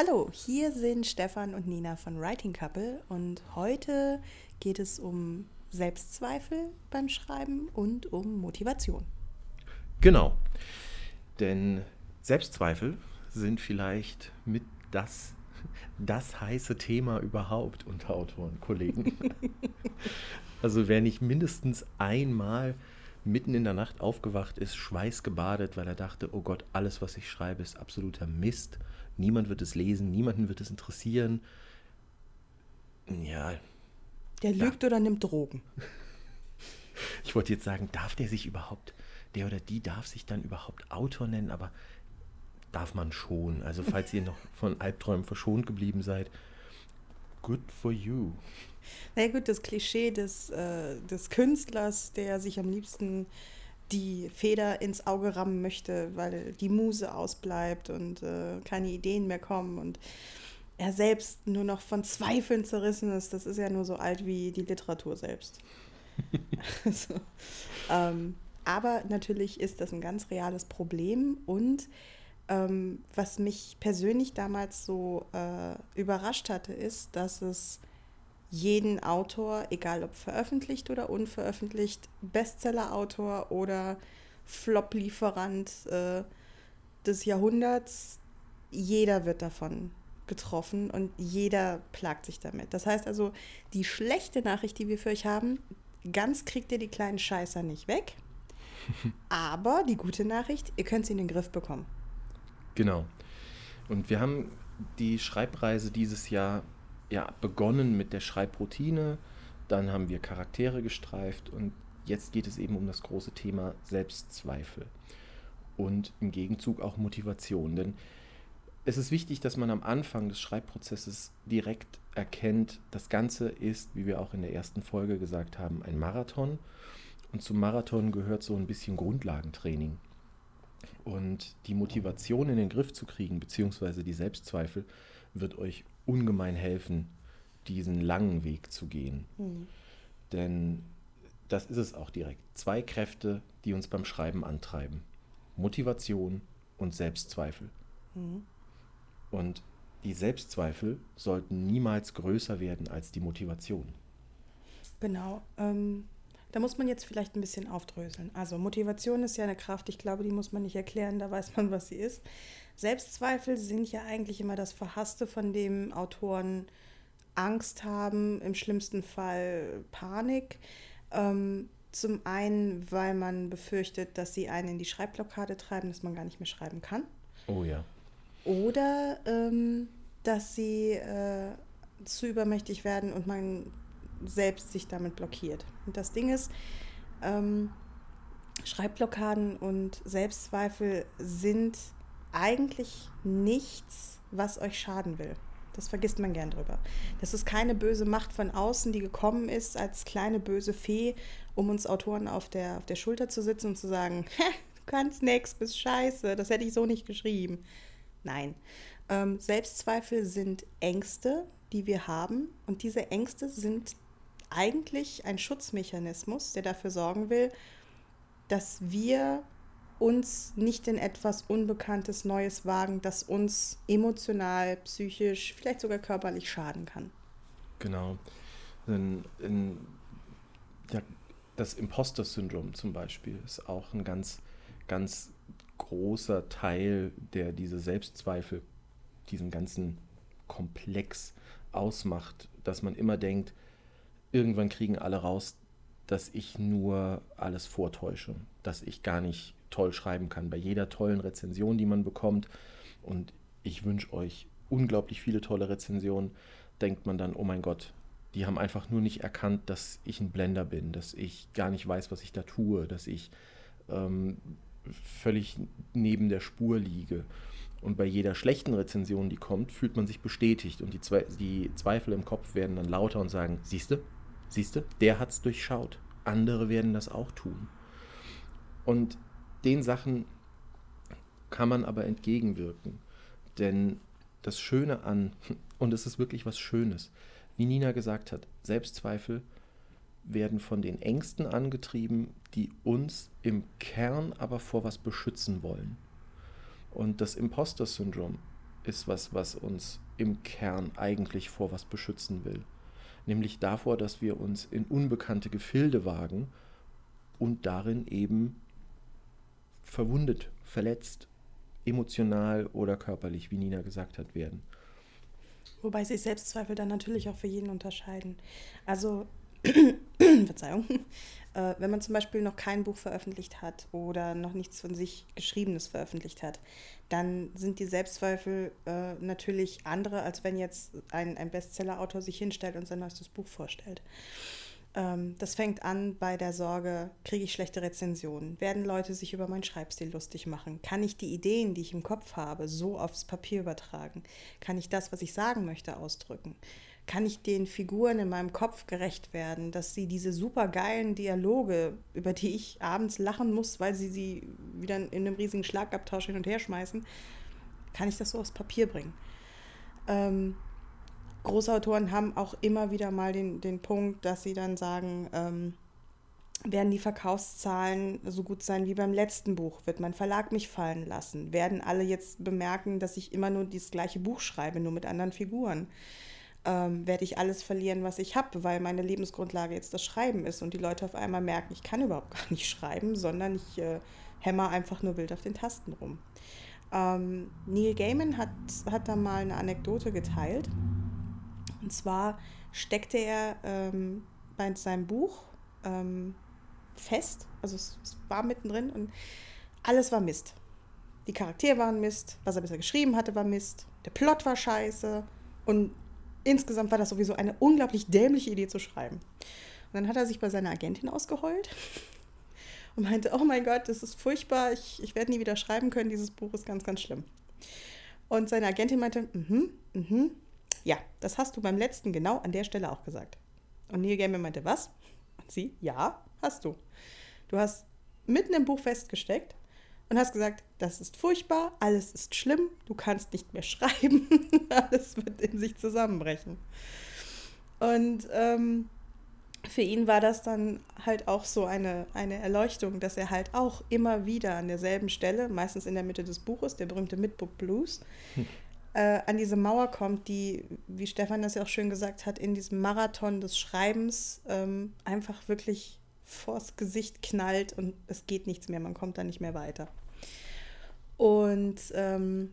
Hallo, hier sind Stefan und Nina von Writing Couple und heute geht es um Selbstzweifel beim Schreiben und um Motivation. Genau, denn Selbstzweifel sind vielleicht mit das, das heiße Thema überhaupt unter Autoren, Kollegen. also wer nicht mindestens einmal mitten in der Nacht aufgewacht ist, schweißgebadet, weil er dachte, oh Gott, alles, was ich schreibe, ist absoluter Mist. Niemand wird es lesen, niemanden wird es interessieren. Ja. Der lügt oder nimmt Drogen. Ich wollte jetzt sagen, darf der sich überhaupt, der oder die darf sich dann überhaupt Autor nennen, aber darf man schon. Also falls ihr noch von Albträumen verschont geblieben seid, good for you. Na ja, gut, das Klischee des, äh, des Künstlers, der sich am liebsten die Feder ins Auge rammen möchte, weil die Muse ausbleibt und äh, keine Ideen mehr kommen und er selbst nur noch von Zweifeln zerrissen ist, das ist ja nur so alt wie die Literatur selbst. also, ähm, aber natürlich ist das ein ganz reales Problem und ähm, was mich persönlich damals so äh, überrascht hatte, ist, dass es jeden Autor, egal ob veröffentlicht oder unveröffentlicht, Bestseller-Autor oder Flop-Lieferant äh, des Jahrhunderts, jeder wird davon getroffen und jeder plagt sich damit. Das heißt also, die schlechte Nachricht, die wir für euch haben, ganz kriegt ihr die kleinen Scheißer nicht weg. Aber die gute Nachricht, ihr könnt sie in den Griff bekommen. Genau. Und wir haben die Schreibreise dieses Jahr ja, begonnen mit der Schreibroutine, dann haben wir Charaktere gestreift und jetzt geht es eben um das große Thema Selbstzweifel und im Gegenzug auch Motivation. Denn es ist wichtig, dass man am Anfang des Schreibprozesses direkt erkennt, das Ganze ist, wie wir auch in der ersten Folge gesagt haben, ein Marathon. Und zum Marathon gehört so ein bisschen Grundlagentraining. Und die Motivation in den Griff zu kriegen, beziehungsweise die Selbstzweifel, wird euch ungemein helfen, diesen langen Weg zu gehen. Mhm. Denn das ist es auch direkt. Zwei Kräfte, die uns beim Schreiben antreiben. Motivation und Selbstzweifel. Mhm. Und die Selbstzweifel sollten niemals größer werden als die Motivation. Genau. Ähm, da muss man jetzt vielleicht ein bisschen aufdröseln. Also Motivation ist ja eine Kraft, ich glaube, die muss man nicht erklären, da weiß man, was sie ist. Selbstzweifel sind ja eigentlich immer das Verhasste, von dem Autoren Angst haben, im schlimmsten Fall Panik. Ähm, zum einen, weil man befürchtet, dass sie einen in die Schreibblockade treiben, dass man gar nicht mehr schreiben kann. Oh ja. Oder ähm, dass sie äh, zu übermächtig werden und man selbst sich damit blockiert. Und das Ding ist, ähm, Schreibblockaden und Selbstzweifel sind eigentlich nichts, was euch schaden will. Das vergisst man gern drüber. Das ist keine böse Macht von außen, die gekommen ist als kleine böse Fee, um uns Autoren auf der, auf der Schulter zu sitzen und zu sagen, du kannst nix, bist scheiße, das hätte ich so nicht geschrieben. Nein. Ähm, Selbstzweifel sind Ängste, die wir haben. Und diese Ängste sind eigentlich ein Schutzmechanismus, der dafür sorgen will, dass wir uns nicht in etwas Unbekanntes, Neues wagen, das uns emotional, psychisch, vielleicht sogar körperlich schaden kann. Genau. In, in, ja, das Imposter-Syndrom zum Beispiel ist auch ein ganz, ganz großer Teil, der diese Selbstzweifel, diesen ganzen Komplex ausmacht, dass man immer denkt, irgendwann kriegen alle raus, dass ich nur alles vortäusche, dass ich gar nicht toll schreiben kann. Bei jeder tollen Rezension, die man bekommt, und ich wünsche euch unglaublich viele tolle Rezensionen, denkt man dann, oh mein Gott, die haben einfach nur nicht erkannt, dass ich ein Blender bin, dass ich gar nicht weiß, was ich da tue, dass ich ähm, völlig neben der Spur liege. Und bei jeder schlechten Rezension, die kommt, fühlt man sich bestätigt und die, Zwe die Zweifel im Kopf werden dann lauter und sagen, siehste, siehste, der hat es durchschaut. Andere werden das auch tun. Und den Sachen kann man aber entgegenwirken. Denn das Schöne an, und es ist wirklich was Schönes, wie Nina gesagt hat, Selbstzweifel werden von den Ängsten angetrieben, die uns im Kern aber vor was beschützen wollen. Und das Imposter-Syndrom ist was, was uns im Kern eigentlich vor was beschützen will. Nämlich davor, dass wir uns in unbekannte Gefilde wagen und darin eben verwundet, verletzt, emotional oder körperlich, wie Nina gesagt hat, werden. Wobei sich Selbstzweifel dann natürlich auch für jeden unterscheiden. Also, Verzeihung, äh, wenn man zum Beispiel noch kein Buch veröffentlicht hat oder noch nichts von sich Geschriebenes veröffentlicht hat, dann sind die Selbstzweifel äh, natürlich andere, als wenn jetzt ein, ein Bestseller-Autor sich hinstellt und sein neuestes Buch vorstellt. Ähm, das fängt an bei der Sorge, kriege ich schlechte Rezensionen? Werden Leute sich über meinen Schreibstil lustig machen? Kann ich die Ideen, die ich im Kopf habe, so aufs Papier übertragen? Kann ich das, was ich sagen möchte, ausdrücken? Kann ich den Figuren in meinem Kopf gerecht werden, dass sie diese supergeilen Dialoge, über die ich abends lachen muss, weil sie sie wieder in einem riesigen Schlagabtausch hin und her schmeißen, kann ich das so aufs Papier bringen? Ähm, Großautoren haben auch immer wieder mal den, den Punkt, dass sie dann sagen, ähm, werden die Verkaufszahlen so gut sein wie beim letzten Buch? Wird mein Verlag mich fallen lassen? Werden alle jetzt bemerken, dass ich immer nur das gleiche Buch schreibe, nur mit anderen Figuren? Ähm, werde ich alles verlieren, was ich habe, weil meine Lebensgrundlage jetzt das Schreiben ist und die Leute auf einmal merken, ich kann überhaupt gar nicht schreiben, sondern ich äh, hämmer einfach nur wild auf den Tasten rum. Ähm, Neil Gaiman hat, hat da mal eine Anekdote geteilt. Und zwar steckte er ähm, bei seinem Buch ähm, fest, also es, es, war mittendrin und alles war Mist. Die Charaktere waren Mist, was er bisher geschrieben hatte, war Mist, der Plot war scheiße und insgesamt war das sowieso eine unglaublich dämliche Idee zu schreiben. Und dann hat er sich bei seiner Agentin ausgeheult und meinte, oh mein Gott, das ist furchtbar, ich, ich werde nie wieder schreiben können, dieses Buch ist ganz, ganz schlimm. Und seine Agentin meinte, mhm, mhm, ja, das hast du beim letzten genau an der Stelle auch gesagt. Und Neil Gaiman meinte, was? Und sie, ja, hast du. Du hast mitten im Buch festgesteckt und hast gesagt, das ist furchtbar, alles ist schlimm, du kannst nicht mehr schreiben, alles wird in sich zusammenbrechen. Und ähm, für ihn war das dann halt auch so eine, eine Erleuchtung, dass er halt auch immer wieder an derselben Stelle, meistens in der Mitte des Buches, der berühmte Midbook Blues, hm äh, an diese Mauer kommt, die, wie Stefan das ja auch schön gesagt hat, in diesem Marathon des Schreibens ähm, einfach wirklich vors Gesicht knallt und es geht nichts mehr, man kommt da nicht mehr weiter. Und ähm,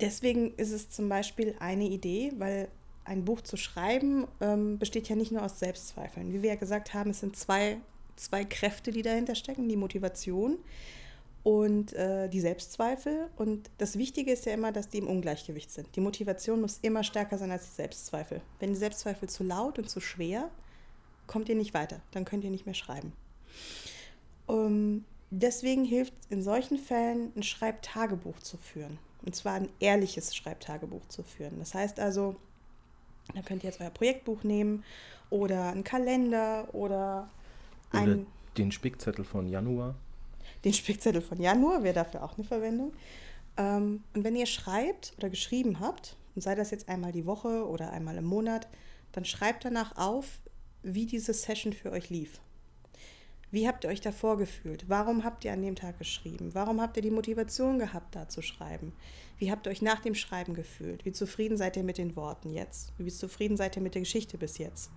deswegen ist es zum Beispiel eine Idee, weil ein Buch zu schreiben ähm, besteht ja nicht nur aus Selbstzweifeln. Wie wir ja gesagt haben, es sind zwei, zwei Kräfte, die dahinter stecken, die Motivation und äh, die Selbstzweifel. Und das Wichtige ist ja immer, dass die im Ungleichgewicht sind. Die Motivation muss immer stärker sein als die Selbstzweifel. Wenn die Selbstzweifel zu laut und zu schwer, kommt ihr nicht weiter. Dann könnt ihr nicht mehr schreiben. Um, deswegen hilft in solchen Fällen ein Schreibtagebuch zu führen. Und zwar ein ehrliches Schreibtagebuch zu führen. Das heißt also, da könnt ihr jetzt euer Projektbuch nehmen oder einen Kalender oder, oder einen. Den Spickzettel von Januar den Spickzettel von Januar wäre dafür auch eine Verwendung. Ähm, und wenn ihr schreibt oder geschrieben habt, und sei das jetzt einmal die Woche oder einmal im Monat, dann schreibt danach auf, wie diese Session für euch lief. Wie habt ihr euch davor gefühlt? Warum habt ihr an dem Tag geschrieben? Warum habt ihr die Motivation gehabt, da zu schreiben? Wie habt ihr euch nach dem Schreiben gefühlt? Wie zufrieden seid ihr mit den Worten jetzt? Wie zufrieden seid ihr mit der Geschichte bis jetzt?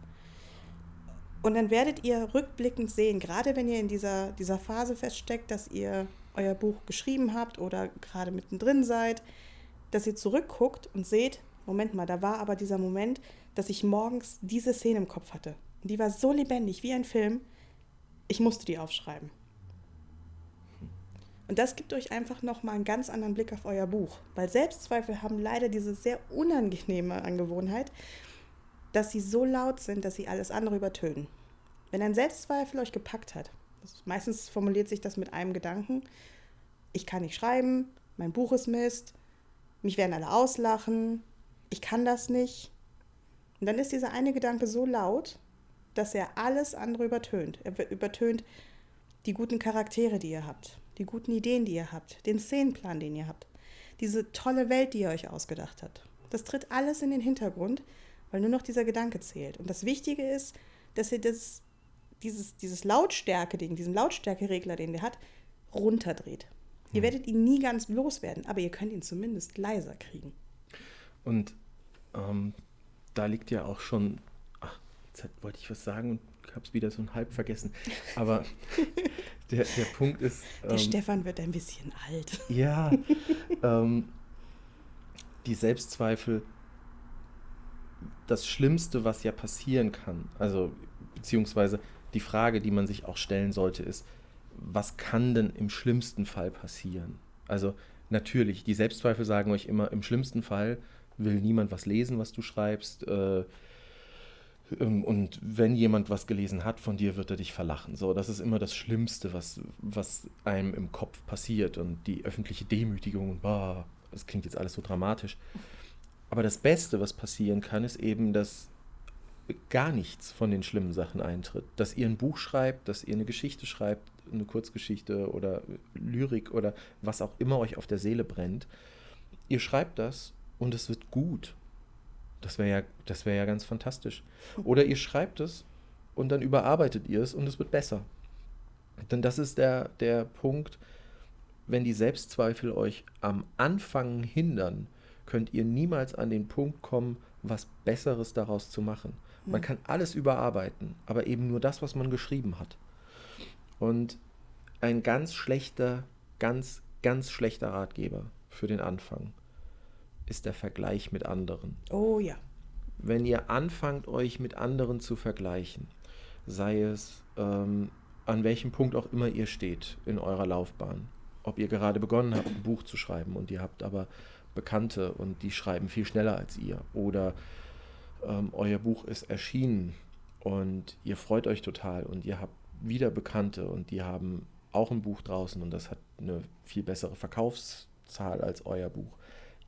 Und dann werdet ihr rückblickend sehen, gerade wenn ihr in dieser, dieser Phase feststeckt, dass ihr euer Buch geschrieben habt oder gerade mittendrin seid, dass ihr zurückguckt und seht, Moment mal, da war aber dieser Moment, dass ich morgens diese Szene im Kopf hatte. Die war so lebendig wie ein Film, ich musste die aufschreiben. Und das gibt euch einfach nochmal einen ganz anderen Blick auf euer Buch. Weil Selbstzweifel haben leider diese sehr unangenehme Angewohnheit, dass sie so laut sind, dass sie alles andere übertönen. Wenn ein Selbstzweifel euch gepackt hat, meistens formuliert sich das mit einem Gedanken, ich kann nicht schreiben, mein Buch ist Mist, mich werden alle auslachen, ich kann das nicht. Und dann ist dieser eine Gedanke so laut, dass er alles andere übertönt. Er übertönt die guten Charaktere, die ihr habt, die guten Ideen, die ihr habt, den Szenenplan, den ihr habt, diese tolle Welt, die ihr euch ausgedacht habt. Das tritt alles in den Hintergrund, weil nur noch dieser Gedanke zählt. Und das Wichtige ist, dass ihr das, dieses, dieses Lautstärke-Ding, diesen Lautstärkeregler, den der hat, runterdreht. Ihr werdet ihn nie ganz loswerden, aber ihr könnt ihn zumindest leiser kriegen. Und ähm, da liegt ja auch schon, jetzt wollte ich was sagen und habe es wieder so halb vergessen. Aber der, der Punkt ist. Der ähm, Stefan wird ein bisschen alt. Ja. ähm, die Selbstzweifel, das Schlimmste, was ja passieren kann, also beziehungsweise die Frage, die man sich auch stellen sollte, ist, was kann denn im schlimmsten Fall passieren? Also natürlich, die Selbstzweifel sagen euch immer, im schlimmsten Fall will niemand was lesen, was du schreibst. Äh, und wenn jemand was gelesen hat von dir, wird er dich verlachen. So, das ist immer das Schlimmste, was, was einem im Kopf passiert. Und die öffentliche Demütigung, boah, das klingt jetzt alles so dramatisch. Aber das Beste, was passieren kann, ist eben, dass gar nichts von den schlimmen Sachen eintritt. Dass ihr ein Buch schreibt, dass ihr eine Geschichte schreibt, eine Kurzgeschichte oder Lyrik oder was auch immer euch auf der Seele brennt. Ihr schreibt das und es wird gut. Das wäre ja, das wäre ja ganz fantastisch. Oder ihr schreibt es und dann überarbeitet ihr es und es wird besser. Denn das ist der, der Punkt, wenn die Selbstzweifel euch am Anfang hindern, könnt ihr niemals an den Punkt kommen, was Besseres daraus zu machen. Man hm. kann alles überarbeiten, aber eben nur das, was man geschrieben hat. Und ein ganz schlechter, ganz, ganz schlechter Ratgeber für den Anfang ist der Vergleich mit anderen. Oh ja. Wenn ihr anfangt, euch mit anderen zu vergleichen, sei es ähm, an welchem Punkt auch immer ihr steht in eurer Laufbahn, ob ihr gerade begonnen habt, ein Buch zu schreiben und ihr habt aber Bekannte und die schreiben viel schneller als ihr oder ähm, euer Buch ist erschienen und ihr freut euch total und ihr habt wieder Bekannte und die haben auch ein Buch draußen und das hat eine viel bessere Verkaufszahl als euer Buch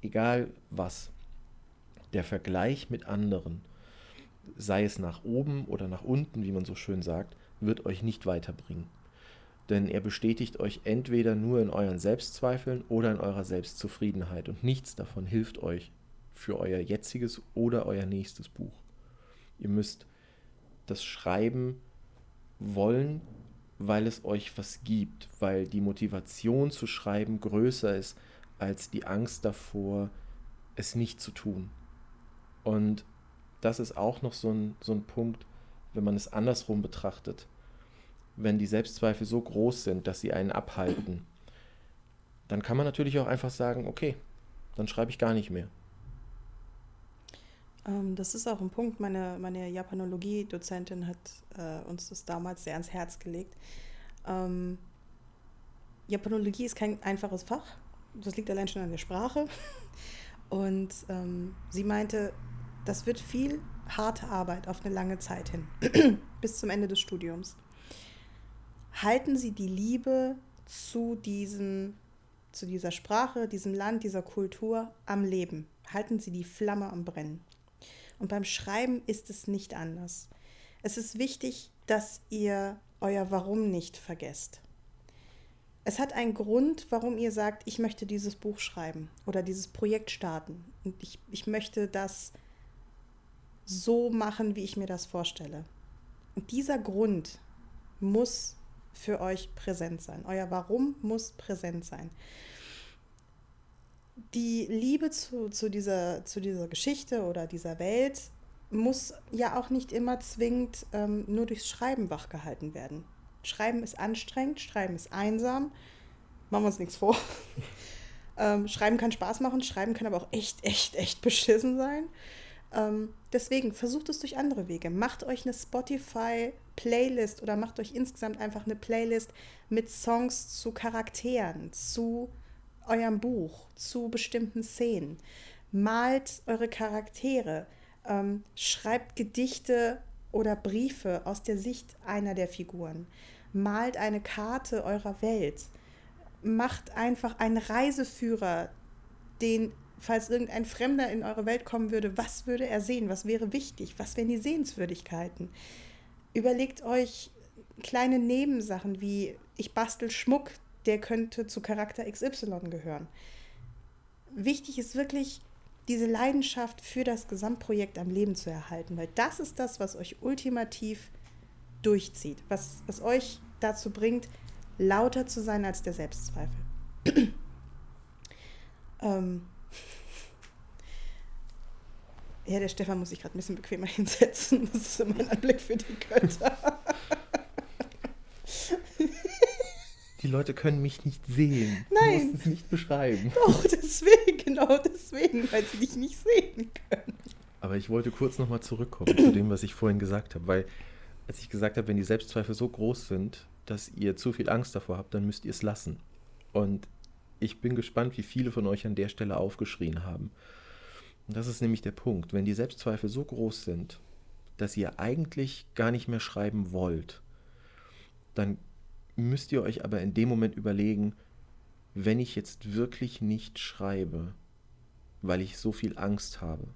egal was, der Vergleich mit anderen, sei es nach oben oder nach unten, wie man so schön sagt, wird euch nicht weiterbringen. Denn er bestätigt euch entweder nur in euren Selbstzweifeln oder in eurer Selbstzufriedenheit und nichts davon hilft euch für euer jetziges oder euer nächstes Buch. Ihr müsst das Schreiben wollen, weil es euch was gibt, weil die Motivation zu schreiben größer ist als die Angst davor, es nicht zu tun. Und das ist auch noch so ein, so ein Punkt, wenn man es andersrum betrachtet. Wenn die Selbstzweifel so groß sind, dass sie einen abhalten, dann kann man natürlich auch einfach sagen, okay, dann schreibe ich gar nicht mehr. Ähm, das ist auch ein Punkt. Meine, meine Japanologie-Dozentin hat äh, uns das damals sehr ans Herz gelegt. Ähm, Japanologie ist kein einfaches Fach das liegt allein schon an der Sprache. Und ähm, sie meinte, das wird viel harte Arbeit auf eine lange Zeit hin, bis zum Ende des Studiums. Halten Sie die Liebe zu, diesem, zu dieser Sprache, diesem Land, dieser Kultur am Leben. Halten Sie die Flamme am Brennen. Und beim Schreiben ist es nicht anders. Es ist wichtig, dass ihr euer Warum nicht vergesst es hat einen Grund, warum ihr sagt, ich möchte dieses Buch schreiben oder dieses Projekt starten. Und ich, ich möchte das so machen, wie ich mir das vorstelle. Und dieser Grund muss für euch präsent sein. Euer Warum muss präsent sein. Die Liebe zu, zu, dieser, zu dieser Geschichte oder dieser Welt muss ja auch nicht immer zwingend ähm, nur durchs Schreiben wachgehalten werden. Schreiben ist anstrengend, Schreiben ist einsam. Machen wir uns nichts vor. ähm, Schreiben kann Spaß machen, Schreiben kann aber auch echt, echt, echt beschissen sein. Ähm, deswegen versucht es durch andere Wege. Macht euch eine Spotify-Playlist oder macht euch insgesamt einfach eine Playlist mit Songs zu Charakteren, zu eurem Buch, zu bestimmten Szenen. Malt eure Charaktere, ähm, schreibt Gedichte oder Briefe aus der Sicht einer der Figuren. Malt eine Karte eurer Welt. Macht einfach einen Reiseführer, den, falls irgendein Fremder in eure Welt kommen würde, was würde er sehen? Was wäre wichtig? Was wären die Sehenswürdigkeiten? Überlegt euch kleine Nebensachen wie ich bastel Schmuck, der könnte zu Charakter XY gehören. Wichtig ist wirklich, diese Leidenschaft für das Gesamtprojekt am Leben zu erhalten, weil das ist das, was euch ultimativ durchzieht, was, was euch dazu bringt, lauter zu sein als der Selbstzweifel. ähm, ja, der Stefan muss sich gerade ein bisschen bequemer hinsetzen. Das ist mein Anblick für die Götter. Die Leute können mich nicht sehen. Nein. Du musst es nicht beschreiben. Doch, deswegen, genau deswegen, weil sie dich nicht sehen können. Aber ich wollte kurz nochmal zurückkommen zu dem, was ich vorhin gesagt habe, weil als ich gesagt habe, wenn die Selbstzweifel so groß sind, dass ihr zu viel Angst davor habt, dann müsst ihr es lassen. Und ich bin gespannt, wie viele von euch an der Stelle aufgeschrien haben. Und das ist nämlich der Punkt. Wenn die Selbstzweifel so groß sind, dass ihr eigentlich gar nicht mehr schreiben wollt, dann müsst ihr euch aber in dem Moment überlegen, wenn ich jetzt wirklich nicht schreibe, weil ich so viel Angst habe,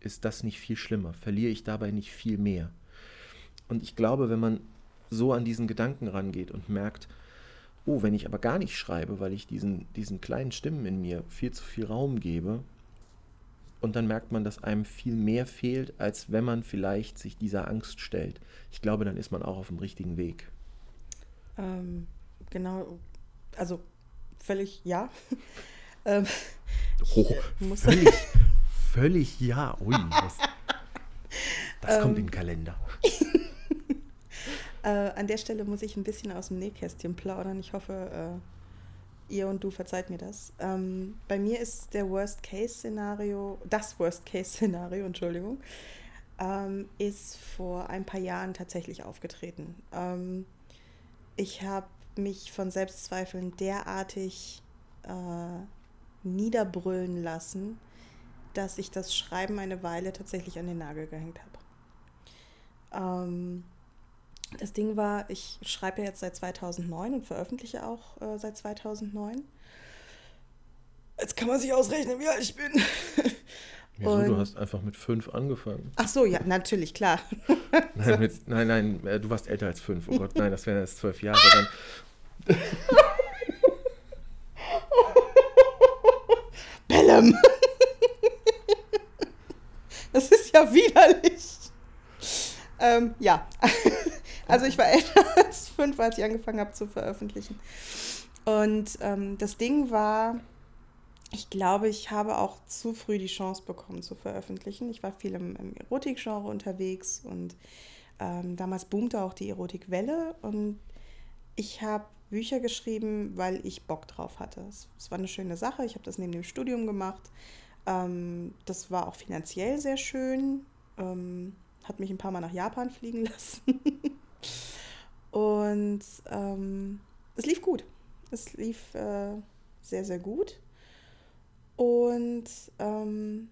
ist das nicht viel schlimmer? Verliere ich dabei nicht viel mehr? Und ich glaube, wenn man so an diesen Gedanken rangeht und merkt, oh, wenn ich aber gar nicht schreibe, weil ich diesen, diesen kleinen Stimmen in mir viel zu viel Raum gebe, und dann merkt man, dass einem viel mehr fehlt, als wenn man vielleicht sich dieser Angst stellt. Ich glaube, dann ist man auch auf dem richtigen Weg. Ähm, genau, also völlig ja. ähm, oh, völlig, völlig ja. Ui, was, das kommt in den Kalender. äh, an der Stelle muss ich ein bisschen aus dem Nähkästchen plaudern. Ich hoffe, äh, ihr und du verzeiht mir das. Ähm, bei mir ist der Worst-Case-Szenario, das Worst-Case-Szenario, Entschuldigung, ähm, ist vor ein paar Jahren tatsächlich aufgetreten. Ähm, ich habe mich von Selbstzweifeln derartig äh, niederbrüllen lassen, dass ich das Schreiben eine Weile tatsächlich an den Nagel gehängt habe. Ähm, das Ding war, ich schreibe ja jetzt seit 2009 und veröffentliche auch äh, seit 2009. Jetzt kann man sich ausrechnen, wie alt ich bin. Wieso? Und, du hast einfach mit fünf angefangen. Ach so, ja, natürlich, klar. nein, mit, nein, nein, äh, du warst älter als fünf. Oh Gott, nein, das wären jetzt zwölf Jahre. Dann. Bellem! Das ist ja widerlich. Ähm, ja, also ich war älter als fünf, als ich angefangen habe zu veröffentlichen. Und ähm, das Ding war, ich glaube, ich habe auch zu früh die Chance bekommen zu veröffentlichen. Ich war viel im, im Erotikgenre unterwegs und ähm, damals boomte auch die Erotikwelle und ich habe Bücher geschrieben, weil ich Bock drauf hatte. Es, es war eine schöne Sache. Ich habe das neben dem Studium gemacht. Ähm, das war auch finanziell sehr schön. Ähm, hat mich ein paar Mal nach Japan fliegen lassen. Und ähm, es lief gut. Es lief äh, sehr, sehr gut. Und ähm,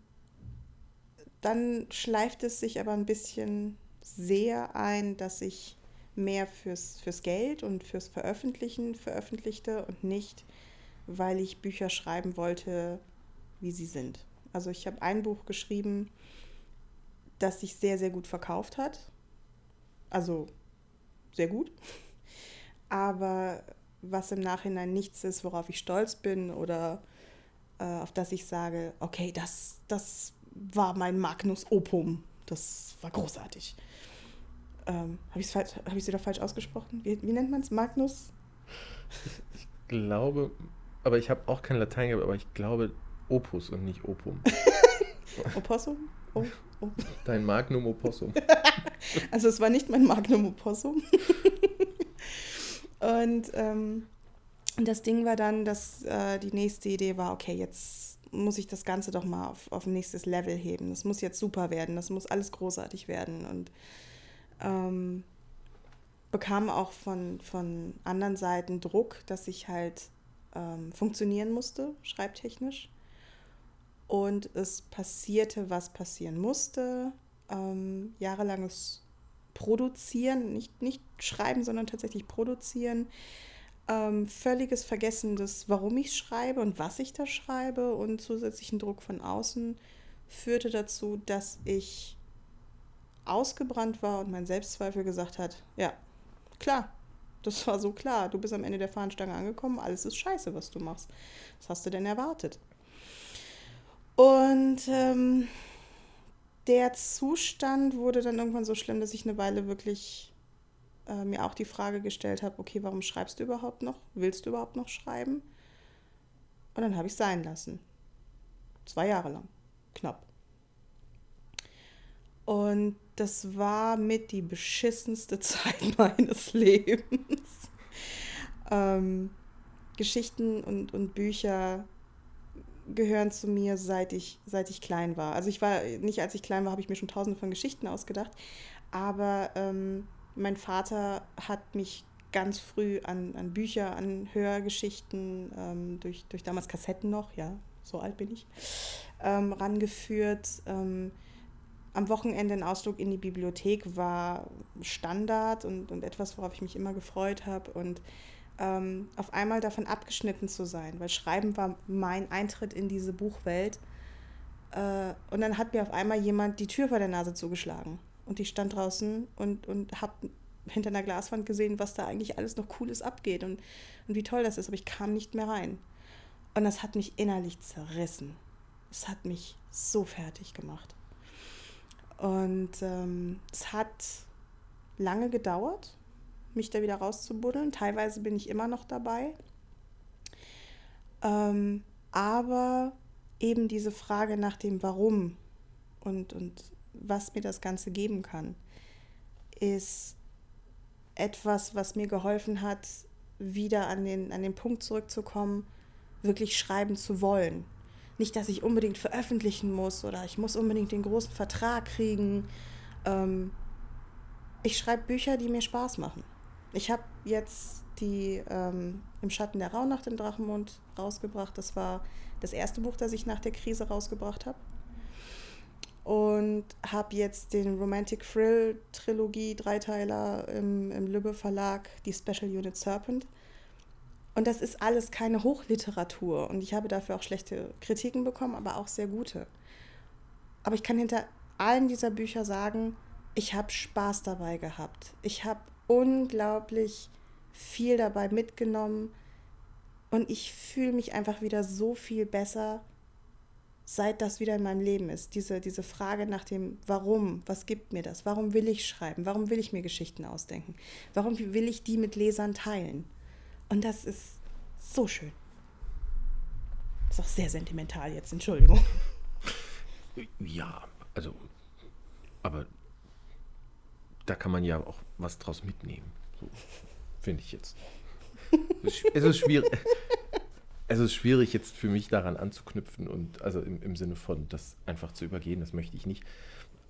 dann schleift es sich aber ein bisschen sehr ein, dass ich mehr fürs, fürs Geld und fürs Veröffentlichen veröffentlichte und nicht, weil ich Bücher schreiben wollte, wie sie sind. Also ich habe ein Buch geschrieben, das sich sehr, sehr gut verkauft hat. Also sehr gut. Aber was im Nachhinein nichts ist, worauf ich stolz bin oder äh, auf das ich sage, okay, das, das war mein Magnus Opum. Das war großartig. Ähm, Habe ich es hab wieder falsch ausgesprochen? Wie, wie nennt man es? Magnus? Ich glaube, aber ich habe auch kein Latein gehabt, aber ich glaube Opus und nicht Opum. Opossum? Oh, oh. Dein Magnum Opossum. also es war nicht mein Magnum Opossum. und ähm, das Ding war dann, dass äh, die nächste Idee war, okay, jetzt muss ich das Ganze doch mal auf, auf ein nächstes Level heben. Das muss jetzt super werden, das muss alles großartig werden. Und ähm, bekam auch von, von anderen Seiten Druck, dass ich halt ähm, funktionieren musste, schreibtechnisch. Und es passierte, was passieren musste. Ähm, jahrelanges Produzieren, nicht, nicht schreiben, sondern tatsächlich produzieren ähm, völliges Vergessen des, warum ich schreibe und was ich da schreibe und zusätzlichen Druck von außen führte dazu, dass ich ausgebrannt war und mein Selbstzweifel gesagt hat, ja, klar, das war so klar, du bist am Ende der Fahnenstange angekommen, alles ist scheiße, was du machst. Was hast du denn erwartet? Und ähm, der Zustand wurde dann irgendwann so schlimm, dass ich eine Weile wirklich äh, mir auch die Frage gestellt habe, okay, warum schreibst du überhaupt noch? Willst du überhaupt noch schreiben? Und dann habe ich es sein lassen. Zwei Jahre lang. Knapp. Und das war mit die beschissenste Zeit meines Lebens. ähm, Geschichten und, und Bücher gehören zu mir, seit ich, seit ich klein war. Also ich war, nicht als ich klein war, habe ich mir schon tausende von Geschichten ausgedacht, aber ähm, mein Vater hat mich ganz früh an, an Bücher, an Hörgeschichten, ähm, durch, durch damals Kassetten noch, ja, so alt bin ich, ähm, rangeführt. Ähm, am Wochenende ein Ausflug in die Bibliothek war Standard und, und etwas, worauf ich mich immer gefreut habe. Und ähm, auf einmal davon abgeschnitten zu sein, weil Schreiben war mein Eintritt in diese Buchwelt. Äh, und dann hat mir auf einmal jemand die Tür vor der Nase zugeschlagen. Und ich stand draußen und, und habe hinter einer Glaswand gesehen, was da eigentlich alles noch Cooles abgeht und, und wie toll das ist. Aber ich kam nicht mehr rein. Und das hat mich innerlich zerrissen. Es hat mich so fertig gemacht. Und ähm, es hat lange gedauert, mich da wieder rauszubuddeln. Teilweise bin ich immer noch dabei. Ähm, aber eben diese Frage nach dem Warum und, und was mir das Ganze geben kann, ist etwas, was mir geholfen hat, wieder an den, an den Punkt zurückzukommen, wirklich schreiben zu wollen. Nicht, dass ich unbedingt veröffentlichen muss oder ich muss unbedingt den großen Vertrag kriegen. Ähm, ich schreibe Bücher, die mir Spaß machen. Ich habe jetzt die ähm, Im Schatten der Rauhnacht in Drachenmund rausgebracht. Das war das erste Buch, das ich nach der Krise rausgebracht habe. Und habe jetzt den Romantic Thrill Trilogie, Dreiteiler im, im Lübbe Verlag, die Special Unit Serpent. Und das ist alles keine Hochliteratur. Und ich habe dafür auch schlechte Kritiken bekommen, aber auch sehr gute. Aber ich kann hinter allen dieser Bücher sagen, ich habe Spaß dabei gehabt. Ich habe unglaublich viel dabei mitgenommen und ich fühle mich einfach wieder so viel besser, seit das wieder in meinem Leben ist. Diese, diese Frage nach dem Warum, was gibt mir das? Warum will ich schreiben? Warum will ich mir Geschichten ausdenken? Warum will ich die mit Lesern teilen? Und das ist so schön. Ist auch sehr sentimental jetzt, Entschuldigung. Ja, also, aber da kann man ja auch was draus mitnehmen. So, Finde ich jetzt. es ist schwierig. Es ist schwierig, jetzt für mich daran anzuknüpfen und also im, im Sinne von das einfach zu übergehen, das möchte ich nicht.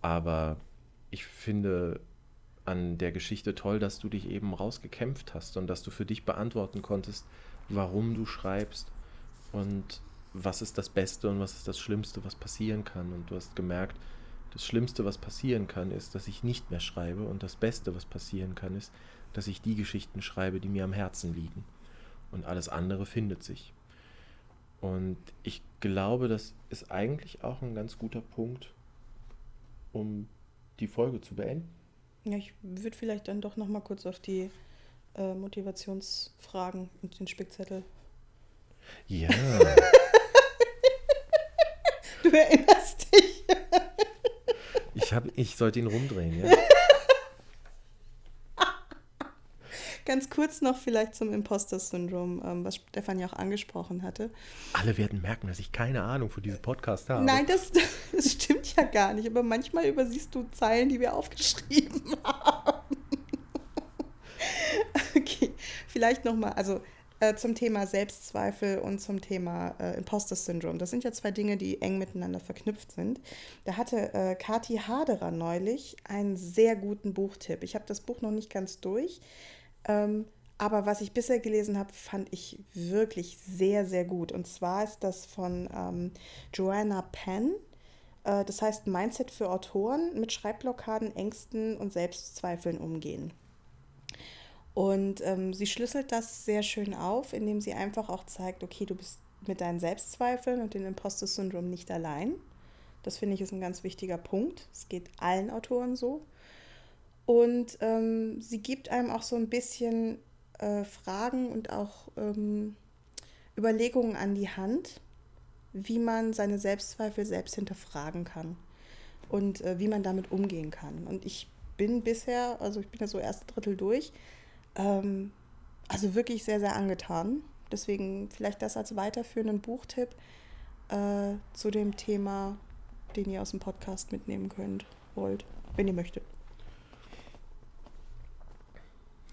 Aber ich finde an der Geschichte toll, dass du dich eben rausgekämpft hast und dass du für dich beantworten konntest, warum du schreibst und was ist das Beste und was ist das Schlimmste, was passieren kann. Und du hast gemerkt, das Schlimmste, was passieren kann, ist, dass ich nicht mehr schreibe. Und das Beste, was passieren kann, ist, dass ich die Geschichten schreibe, die mir am Herzen liegen. Und alles andere findet sich. Und ich glaube, das ist eigentlich auch ein ganz guter Punkt, um die Folge zu beenden. Ja, ich würde vielleicht dann doch noch mal kurz auf die äh, Motivationsfragen und den Spickzettel. Ja. du erinnerst. Ich, hab, ich sollte ihn rumdrehen, ja. Ganz kurz noch vielleicht zum Imposter-Syndrom, ähm, was Stefan ja auch angesprochen hatte. Alle werden merken, dass ich keine Ahnung von diesem Podcast habe. Nein, das, das stimmt ja gar nicht. Aber manchmal übersiehst du Zeilen, die wir aufgeschrieben haben. okay, vielleicht nochmal, also äh, zum Thema Selbstzweifel und zum Thema äh, Imposter-Syndrom. Das sind ja zwei Dinge, die eng miteinander verknüpft sind. Da hatte äh, Kathi Haderer neulich einen sehr guten Buchtipp. Ich habe das Buch noch nicht ganz durch, ähm, aber was ich bisher gelesen habe, fand ich wirklich sehr, sehr gut. Und zwar ist das von ähm, Joanna Penn. Äh, das heißt Mindset für Autoren mit Schreibblockaden, Ängsten und Selbstzweifeln umgehen. Und ähm, sie schlüsselt das sehr schön auf, indem sie einfach auch zeigt, okay, du bist mit deinen Selbstzweifeln und dem Imposter-Syndrom nicht allein. Das finde ich ist ein ganz wichtiger Punkt. Es geht allen Autoren so. Und ähm, sie gibt einem auch so ein bisschen äh, Fragen und auch ähm, Überlegungen an die Hand, wie man seine Selbstzweifel selbst hinterfragen kann und äh, wie man damit umgehen kann. Und ich bin bisher, also ich bin ja so erste Drittel durch, ähm, also wirklich sehr, sehr angetan. Deswegen vielleicht das als weiterführenden Buchtipp äh, zu dem Thema, den ihr aus dem Podcast mitnehmen könnt, wollt, wenn ihr möchtet.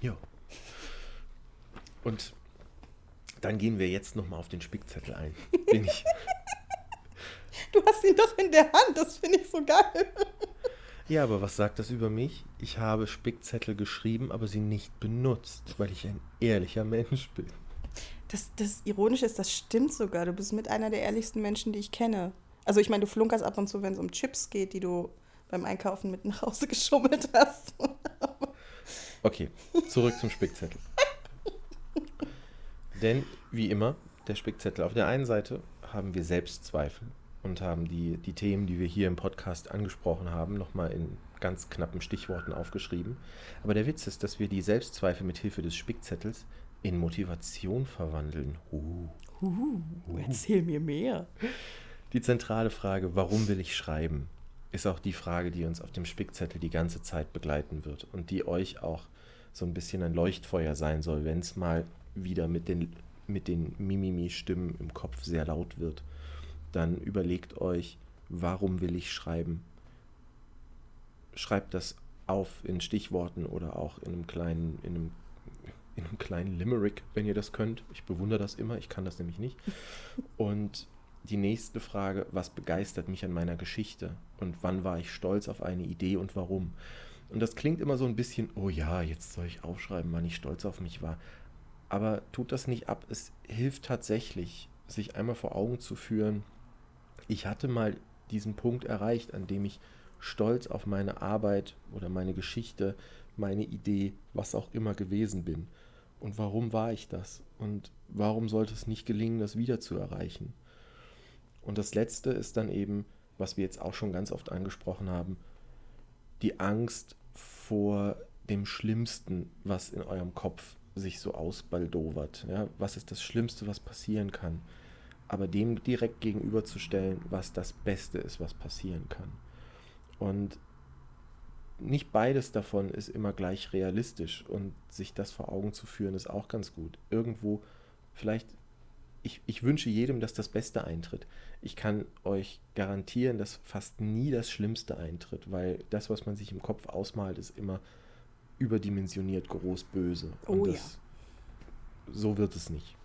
Ja. Und dann gehen wir jetzt nochmal auf den Spickzettel ein. Den ich, Du hast ihn doch in der Hand, das finde ich so geil. Ja, aber was sagt das über mich? Ich habe Spickzettel geschrieben, aber sie nicht benutzt, weil ich ein ehrlicher Mensch bin. Das, das Ironische ist, das stimmt sogar. Du bist mit einer der ehrlichsten Menschen, die ich kenne. Also ich meine, du flunkerst ab und zu, wenn es um Chips geht, die du beim Einkaufen mit nach Hause geschummelt hast. Okay, zurück zum Spickzettel. Denn, wie immer, der Spickzettel. Auf der einen Seite haben wir Selbstzweifel und haben die, die Themen, die wir hier im Podcast angesprochen haben, nochmal in ganz knappen Stichworten aufgeschrieben. Aber der Witz ist, dass wir die Selbstzweifel mit Hilfe des Spickzettels in Motivation verwandeln. Uh. Uh, erzähl mir mehr. Die zentrale Frage, warum will ich schreiben, ist auch die Frage, die uns auf dem Spickzettel die ganze Zeit begleiten wird und die euch auch so ein bisschen ein Leuchtfeuer sein soll, wenn es mal wieder mit den, mit den Mimimi-Stimmen im Kopf sehr laut wird. Dann überlegt euch, warum will ich schreiben? Schreibt das auf in Stichworten oder auch in einem kleinen, in einem, in einem kleinen Limerick, wenn ihr das könnt. Ich bewundere das immer, ich kann das nämlich nicht. Und die nächste Frage, was begeistert mich an meiner Geschichte und wann war ich stolz auf eine Idee und warum? Und das klingt immer so ein bisschen, oh ja, jetzt soll ich aufschreiben, wann ich stolz auf mich war. Aber tut das nicht ab. Es hilft tatsächlich, sich einmal vor Augen zu führen, ich hatte mal diesen Punkt erreicht, an dem ich stolz auf meine Arbeit oder meine Geschichte, meine Idee, was auch immer gewesen bin. Und warum war ich das? Und warum sollte es nicht gelingen, das wieder zu erreichen? Und das Letzte ist dann eben, was wir jetzt auch schon ganz oft angesprochen haben, die Angst vor dem Schlimmsten, was in eurem Kopf sich so ausbaldowert. Ja? Was ist das Schlimmste, was passieren kann? Aber dem direkt gegenüberzustellen, was das Beste ist, was passieren kann. Und nicht beides davon ist immer gleich realistisch und sich das vor Augen zu führen, ist auch ganz gut. Irgendwo, vielleicht, ich, ich wünsche jedem, dass das Beste eintritt. Ich kann euch garantieren, dass fast nie das Schlimmste eintritt, weil das, was man sich im Kopf ausmalt, ist immer überdimensioniert groß böse. Und Oh ja. das, so wird es nicht.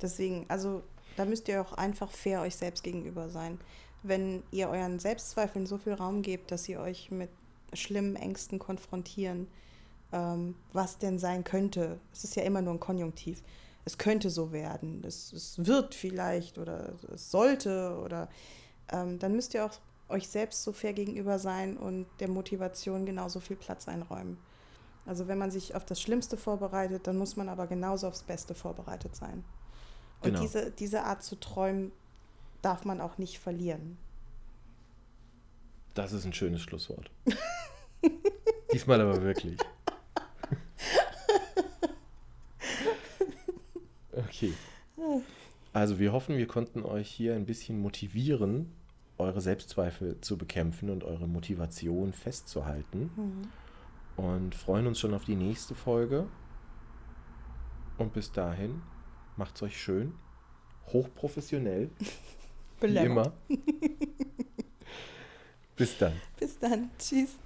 Deswegen, also da müsst ihr auch einfach fair euch selbst gegenüber sein. Wenn ihr euren Selbstzweifeln so viel Raum gebt, dass sie euch mit schlimmen Ängsten konfrontieren, ähm, was denn sein könnte. Es ist ja immer nur ein Konjunktiv. Es könnte so werden, es, es wird vielleicht oder es sollte oder ähm, dann müsst ihr auch euch selbst so fair gegenüber sein und der Motivation genauso viel Platz einräumen. Also wenn man sich auf das Schlimmste vorbereitet, dann muss man aber genauso aufs Beste vorbereitet sein. Und Genau. diese, diese Art zu träumen darf man auch nicht verlieren. Das ist ein schönes Schlusswort. Diesmal aber wirklich. Okay. Also wir hoffen, wir konnten euch hier ein bisschen motivieren, eure Selbstzweifel zu bekämpfen und eure Motivation festzuhalten. Und freuen uns schon auf die nächste Folge. Und bis dahin, macht's euch schön, hochprofessionell, wie immer. bis dann. Bis dann. Tschüss.